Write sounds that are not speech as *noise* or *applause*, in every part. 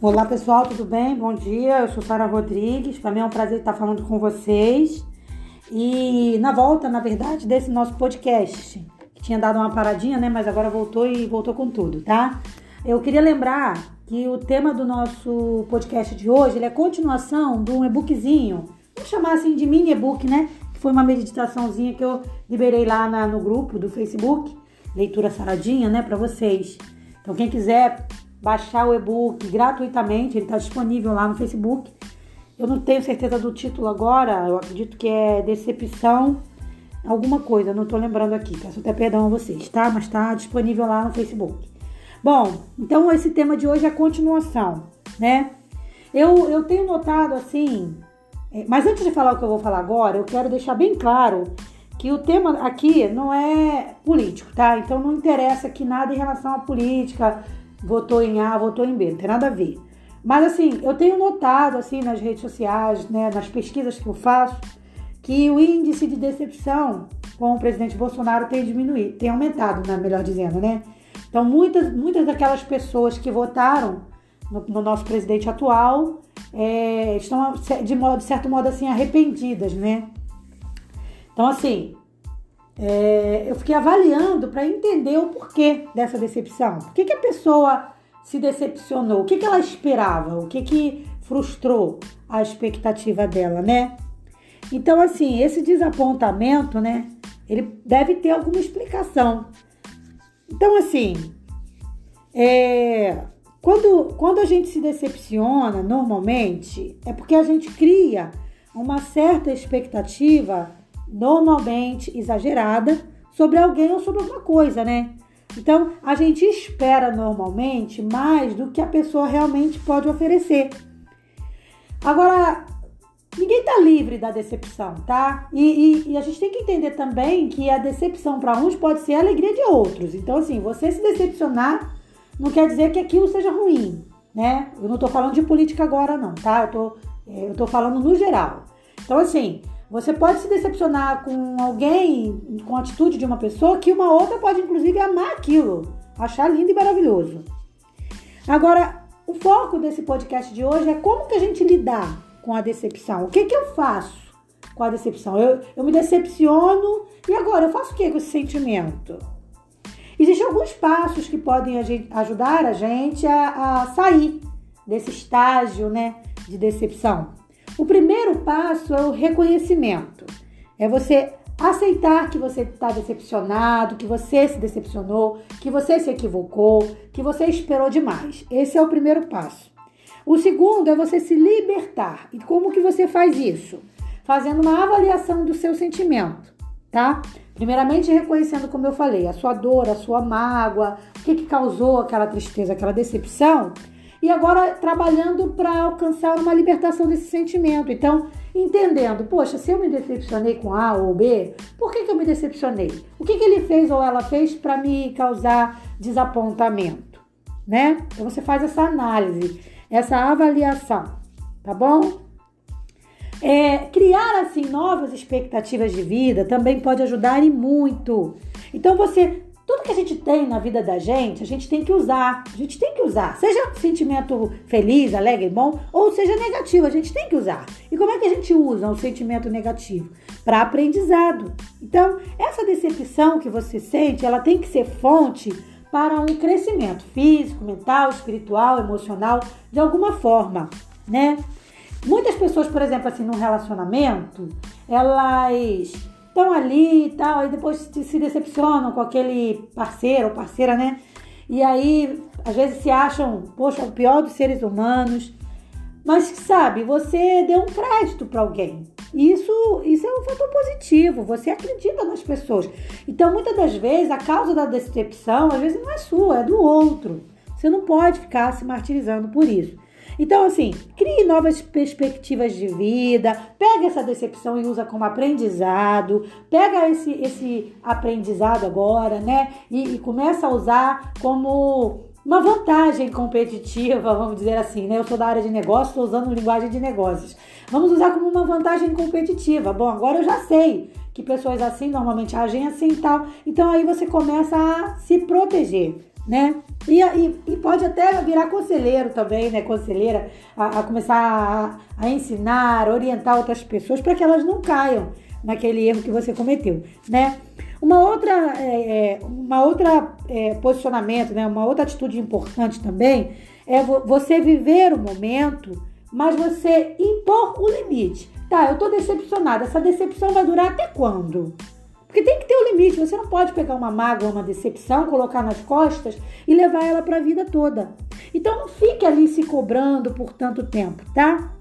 Olá pessoal, tudo bem? Bom dia, eu sou Sara Rodrigues. Para mim é um prazer estar falando com vocês. E na volta, na verdade, desse nosso podcast, que tinha dado uma paradinha, né? Mas agora voltou e voltou com tudo, tá? Eu queria lembrar que o tema do nosso podcast de hoje é continuação de um e-bookzinho, vamos chamar assim de mini e-book, né? Que foi uma meditaçãozinha que eu liberei lá na, no grupo do Facebook, Leitura Saradinha, né, para vocês. Então, quem quiser baixar o e-book gratuitamente, ele está disponível lá no Facebook. Eu não tenho certeza do título agora, eu acredito que é Decepção, alguma coisa, não estou lembrando aqui, peço até perdão a vocês, tá? Mas está disponível lá no Facebook. Bom, então esse tema de hoje é a continuação, né? Eu, eu tenho notado assim, é, mas antes de falar o que eu vou falar agora, eu quero deixar bem claro que o tema aqui não é político, tá? Então não interessa aqui nada em relação à política, votou em A, votou em B, não tem nada a ver. Mas assim, eu tenho notado assim nas redes sociais, né, nas pesquisas que eu faço, que o índice de decepção com o presidente Bolsonaro tem diminuído, tem aumentado, né, melhor dizendo, né? Então muitas, muitas daquelas pessoas que votaram no, no nosso presidente atual é, estão de, modo, de certo modo assim arrependidas, né? Então assim, é, eu fiquei avaliando para entender o porquê dessa decepção. Por que, que a pessoa se decepcionou? O que, que ela esperava? O que, que frustrou a expectativa dela, né? Então, assim, esse desapontamento, né? Ele deve ter alguma explicação. Então, assim, é, quando, quando a gente se decepciona, normalmente, é porque a gente cria uma certa expectativa normalmente exagerada sobre alguém ou sobre alguma coisa, né? Então, a gente espera normalmente mais do que a pessoa realmente pode oferecer. Agora, ninguém tá livre da decepção, tá? E, e, e a gente tem que entender também que a decepção para uns pode ser a alegria de outros. Então, assim, você se decepcionar não quer dizer que aquilo seja ruim, né? Eu não tô falando de política agora, não, tá? Eu tô, eu tô falando no geral. Então, assim, você pode se decepcionar com alguém, com a atitude de uma pessoa, que uma outra pode inclusive amar aquilo, achar lindo e maravilhoso. Agora, o foco desse podcast de hoje é como que a gente lidar com a decepção. O que, que eu faço com a decepção? Eu, eu me decepciono e agora eu faço o que com esse sentimento? Existem alguns passos que podem ajudar a gente a, a sair desse estágio né, de decepção. O primeiro passo é o reconhecimento. É você aceitar que você está decepcionado, que você se decepcionou, que você se equivocou, que você esperou demais. Esse é o primeiro passo. O segundo é você se libertar. E como que você faz isso? Fazendo uma avaliação do seu sentimento, tá? Primeiramente reconhecendo, como eu falei, a sua dor, a sua mágoa, o que, que causou aquela tristeza, aquela decepção e agora trabalhando para alcançar uma libertação desse sentimento. Então, entendendo, poxa, se eu me decepcionei com A ou B, por que, que eu me decepcionei? O que, que ele fez ou ela fez para me causar desapontamento? Né? Então você faz essa análise, essa avaliação, tá bom? É, criar assim novas expectativas de vida também pode ajudar e muito. Então você tudo que a gente tem na vida da gente, a gente tem que usar. A gente tem que usar. Seja sentimento feliz, alegre, bom, ou seja negativo, a gente tem que usar. E como é que a gente usa o sentimento negativo? Para aprendizado. Então, essa decepção que você sente, ela tem que ser fonte para um crescimento físico, mental, espiritual, emocional, de alguma forma, né? Muitas pessoas, por exemplo, assim, num relacionamento, elas estão ali e tal, e depois se decepcionam com aquele parceiro ou parceira, né? E aí, às vezes se acham, poxa, o pior dos seres humanos. Mas sabe, você deu um crédito para alguém. Isso, isso é um fator positivo. Você acredita nas pessoas. Então, muitas das vezes, a causa da decepção, às vezes, não é sua, é do outro. Você não pode ficar se martirizando por isso. Então, assim, crie novas perspectivas de vida, pega essa decepção e usa como aprendizado, pega esse, esse aprendizado agora, né? E, e começa a usar como uma vantagem competitiva, *laughs* vamos dizer assim, né? Eu sou da área de negócios, estou usando linguagem de negócios. Vamos usar como uma vantagem competitiva. Bom, agora eu já sei que pessoas assim normalmente agem assim e tal. Então aí você começa a se proteger né? E, e, e, pode até virar conselheiro também, né? Conselheira, a, a começar a, a, ensinar, orientar outras pessoas para que elas não caiam naquele erro que você cometeu, né? Uma outra, é, é uma outra é, posicionamento, né? Uma outra atitude importante também é você viver o momento, mas você impor o limite. Tá, eu tô decepcionada. Essa decepção vai durar até quando? Porque tem que ter um limite. Você não pode pegar uma mágoa, uma decepção, colocar nas costas e levar ela para a vida toda. Então não fique ali se cobrando por tanto tempo, tá?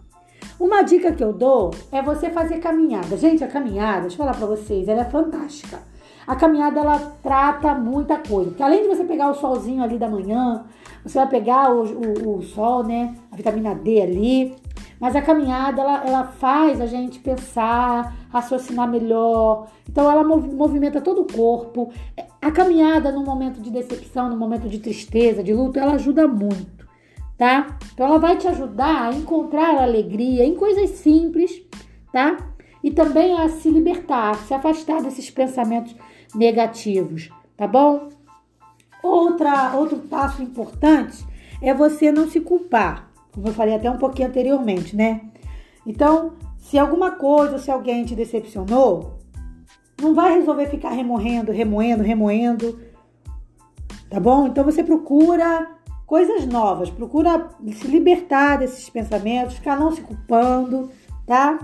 Uma dica que eu dou é você fazer caminhada. Gente, a caminhada, deixa eu falar para vocês, ela é fantástica. A caminhada ela trata muita coisa. Porque além de você pegar o solzinho ali da manhã, você vai pegar o, o, o sol, né? A vitamina D ali. Mas a caminhada ela, ela faz a gente pensar, raciocinar melhor. Então ela movimenta todo o corpo. A caminhada no momento de decepção, no momento de tristeza, de luto, ela ajuda muito, tá? Então ela vai te ajudar a encontrar alegria em coisas simples, tá? E também a se libertar, se afastar desses pensamentos negativos, tá bom? Outra, outro passo importante é você não se culpar, como eu falei até um pouquinho anteriormente, né? Então, se alguma coisa, se alguém te decepcionou, não vai resolver ficar remoendo, remoendo, remoendo, tá bom? Então você procura coisas novas, procura se libertar desses pensamentos, ficar não se culpando, tá?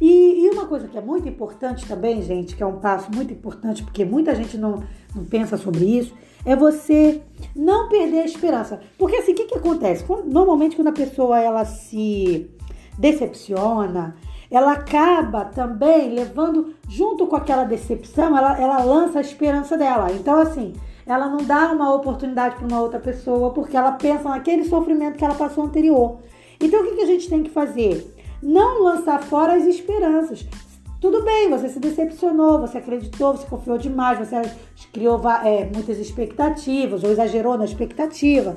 E, e, uma coisa que é muito importante também, gente, que é um passo muito importante, porque muita gente não, não pensa sobre isso, é você não perder a esperança. Porque assim, o que, que acontece? Normalmente quando a pessoa ela se decepciona, ela acaba também levando, junto com aquela decepção, ela, ela lança a esperança dela. Então, assim, ela não dá uma oportunidade para uma outra pessoa porque ela pensa naquele sofrimento que ela passou anterior. Então, o que, que a gente tem que fazer? Não lançar fora as esperanças. Tudo bem, você se decepcionou, você acreditou, você confiou demais, você criou é, muitas expectativas ou exagerou na expectativa.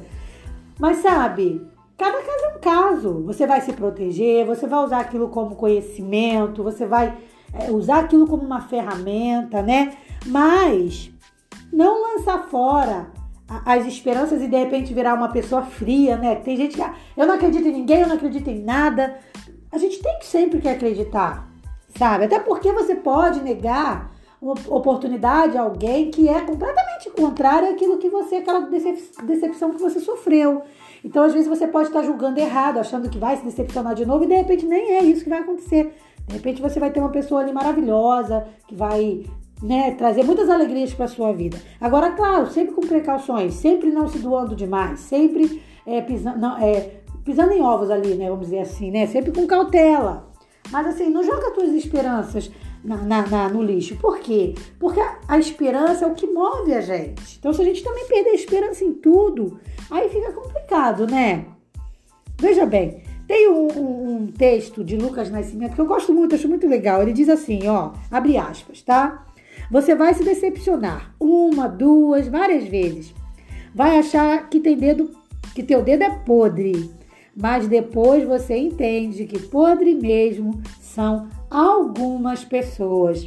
Mas sabe, cada caso é um caso. Você vai se proteger, você vai usar aquilo como conhecimento, você vai é, usar aquilo como uma ferramenta, né? Mas não lançar fora as esperanças e de repente virar uma pessoa fria, né? Tem gente que, ah, eu não acredito em ninguém, eu não acredito em nada a gente tem que sempre que acreditar, sabe? Até porque você pode negar uma oportunidade a alguém que é completamente contrário àquilo que você, aquela decepção que você sofreu. Então, às vezes, você pode estar julgando errado, achando que vai se decepcionar de novo, e de repente nem é isso que vai acontecer. De repente você vai ter uma pessoa ali maravilhosa, que vai né, trazer muitas alegrias para sua vida. Agora, claro, sempre com precauções, sempre não se doando demais, sempre é, pisando, não, é, pisando em ovos ali, né? Vamos dizer assim, né? Sempre com cautela. Mas assim, não joga tuas esperanças na, na, na, no lixo. Por quê? Porque a, a, esperança é o que move a gente. Então, se a gente também perder a esperança em tudo, aí fica complicado, né? Veja bem, tem um, um, um texto de Lucas Nascimento que eu gosto muito, acho muito legal. Ele diz assim, ó, abre aspas, tá? Você vai se decepcionar uma, duas, várias vezes. Vai achar que tem dedo, que teu dedo é podre mas depois você entende que podre mesmo são algumas pessoas.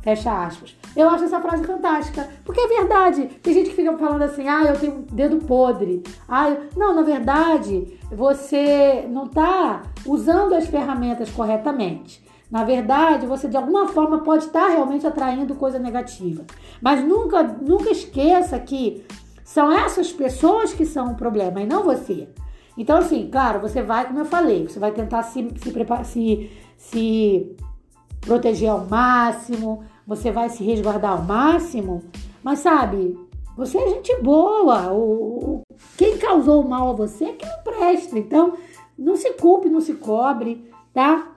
Fecha aspas. Eu acho essa frase fantástica, porque é verdade. Tem gente que fica falando assim: ah, eu tenho um dedo podre. Ah, eu... Não, na verdade, você não está usando as ferramentas corretamente. Na verdade, você de alguma forma pode estar realmente atraindo coisa negativa. Mas nunca, nunca esqueça que são essas pessoas que são o problema e não você. Então, assim, claro, você vai, como eu falei, você vai tentar se, se, preparar, se, se proteger ao máximo, você vai se resguardar ao máximo, mas sabe, você é gente boa. O, o, quem causou o mal a você é que não presta. Então, não se culpe, não se cobre, tá?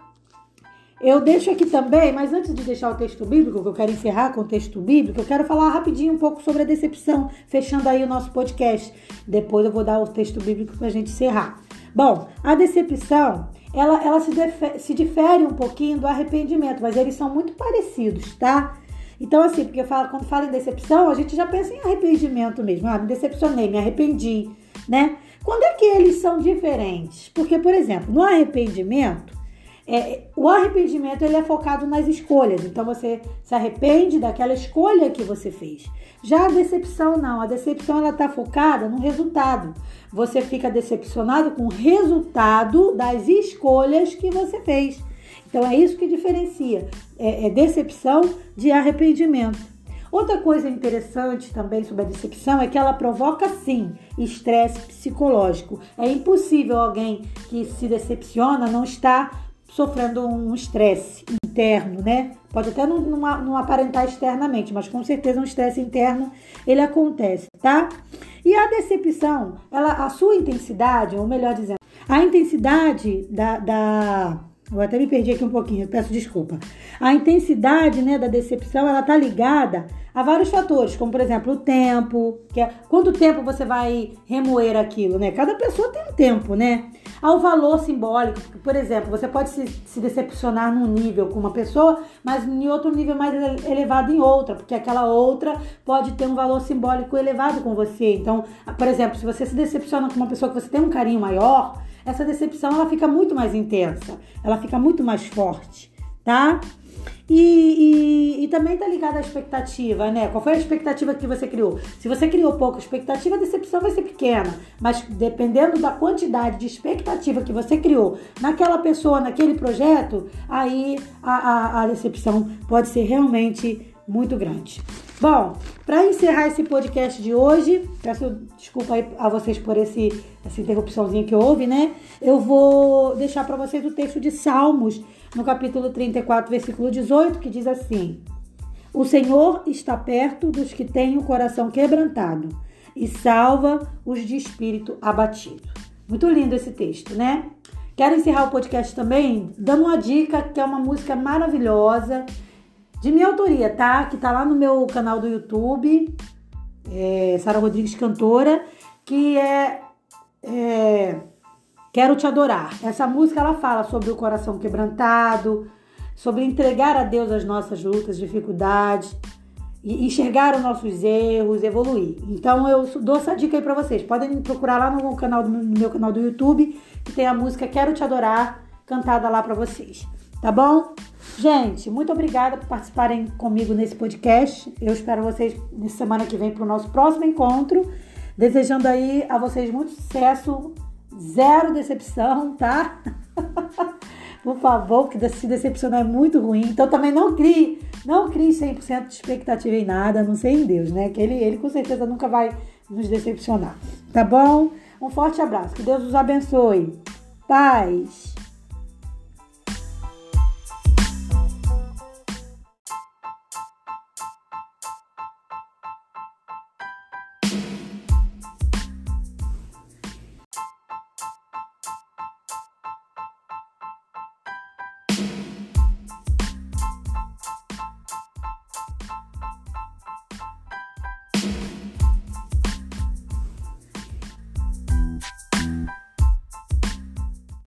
Eu deixo aqui também, mas antes de deixar o texto bíblico, que eu quero encerrar com o texto bíblico, eu quero falar rapidinho um pouco sobre a decepção, fechando aí o nosso podcast. Depois eu vou dar o texto bíblico para a gente encerrar. Bom, a decepção, ela, ela se, se difere um pouquinho do arrependimento, mas eles são muito parecidos, tá? Então, assim, porque falo, quando fala em decepção, a gente já pensa em arrependimento mesmo. Ah, me decepcionei, me arrependi, né? Quando é que eles são diferentes? Porque, por exemplo, no arrependimento, é, o arrependimento ele é focado nas escolhas. Então você se arrepende daquela escolha que você fez. Já a decepção não. A decepção ela está focada no resultado. Você fica decepcionado com o resultado das escolhas que você fez. Então é isso que diferencia é, é decepção de arrependimento. Outra coisa interessante também sobre a decepção é que ela provoca sim estresse psicológico. É impossível alguém que se decepciona não estar sofrendo um estresse interno, né? Pode até não, não, não, aparentar externamente, mas com certeza um estresse interno ele acontece, tá? E a decepção, ela, a sua intensidade, ou melhor dizendo, a intensidade da, da eu até me perdi aqui um pouquinho, peço desculpa. A intensidade né, da decepção ela tá ligada a vários fatores, como por exemplo o tempo, que é quanto tempo você vai remoer aquilo, né? Cada pessoa tem um tempo, né? Ao valor simbólico, por exemplo, você pode se, se decepcionar num nível com uma pessoa, mas em outro nível mais elevado em outra, porque aquela outra pode ter um valor simbólico elevado com você. Então, por exemplo, se você se decepciona com uma pessoa que você tem um carinho maior, essa decepção ela fica muito mais intensa, ela fica muito mais forte, tá? E, e, e, também tá ligada à expectativa, né? Qual foi a expectativa que você criou? Se você criou pouca expectativa, a decepção vai ser pequena. Mas dependendo da quantidade de expectativa que você criou naquela pessoa, naquele projeto, aí a, a, a decepção pode ser realmente muito grande. Bom, para encerrar esse podcast de hoje, peço desculpa aí a vocês por esse, essa interrupçãozinha que houve, né? Eu vou deixar para vocês o texto de Salmos, no capítulo 34, versículo 18, que diz assim: O Senhor está perto dos que têm o coração quebrantado e salva os de espírito abatido. Muito lindo esse texto, né? Quero encerrar o podcast também dando uma dica que é uma música maravilhosa de minha autoria, tá? Que tá lá no meu canal do YouTube, é, Sara Rodrigues Cantora, que é, é, Quero Te Adorar. Essa música ela fala sobre o coração quebrantado, sobre entregar a Deus as nossas lutas, dificuldades, e enxergar os nossos erros, evoluir. Então eu dou essa dica aí para vocês. Podem procurar lá no canal do no meu canal do YouTube, que tem a música Quero Te Adorar cantada lá para vocês. Tá bom? Gente, muito obrigada por participarem comigo nesse podcast. Eu espero vocês na semana que vem para o nosso próximo encontro. Desejando aí a vocês muito sucesso, zero decepção, tá? *laughs* por favor, porque se decepcionar é muito ruim. Então também não crie, não crie 100% de expectativa em nada, não sei em Deus, né? Que ele, ele com certeza nunca vai nos decepcionar, tá bom? Um forte abraço, que Deus os abençoe. Paz!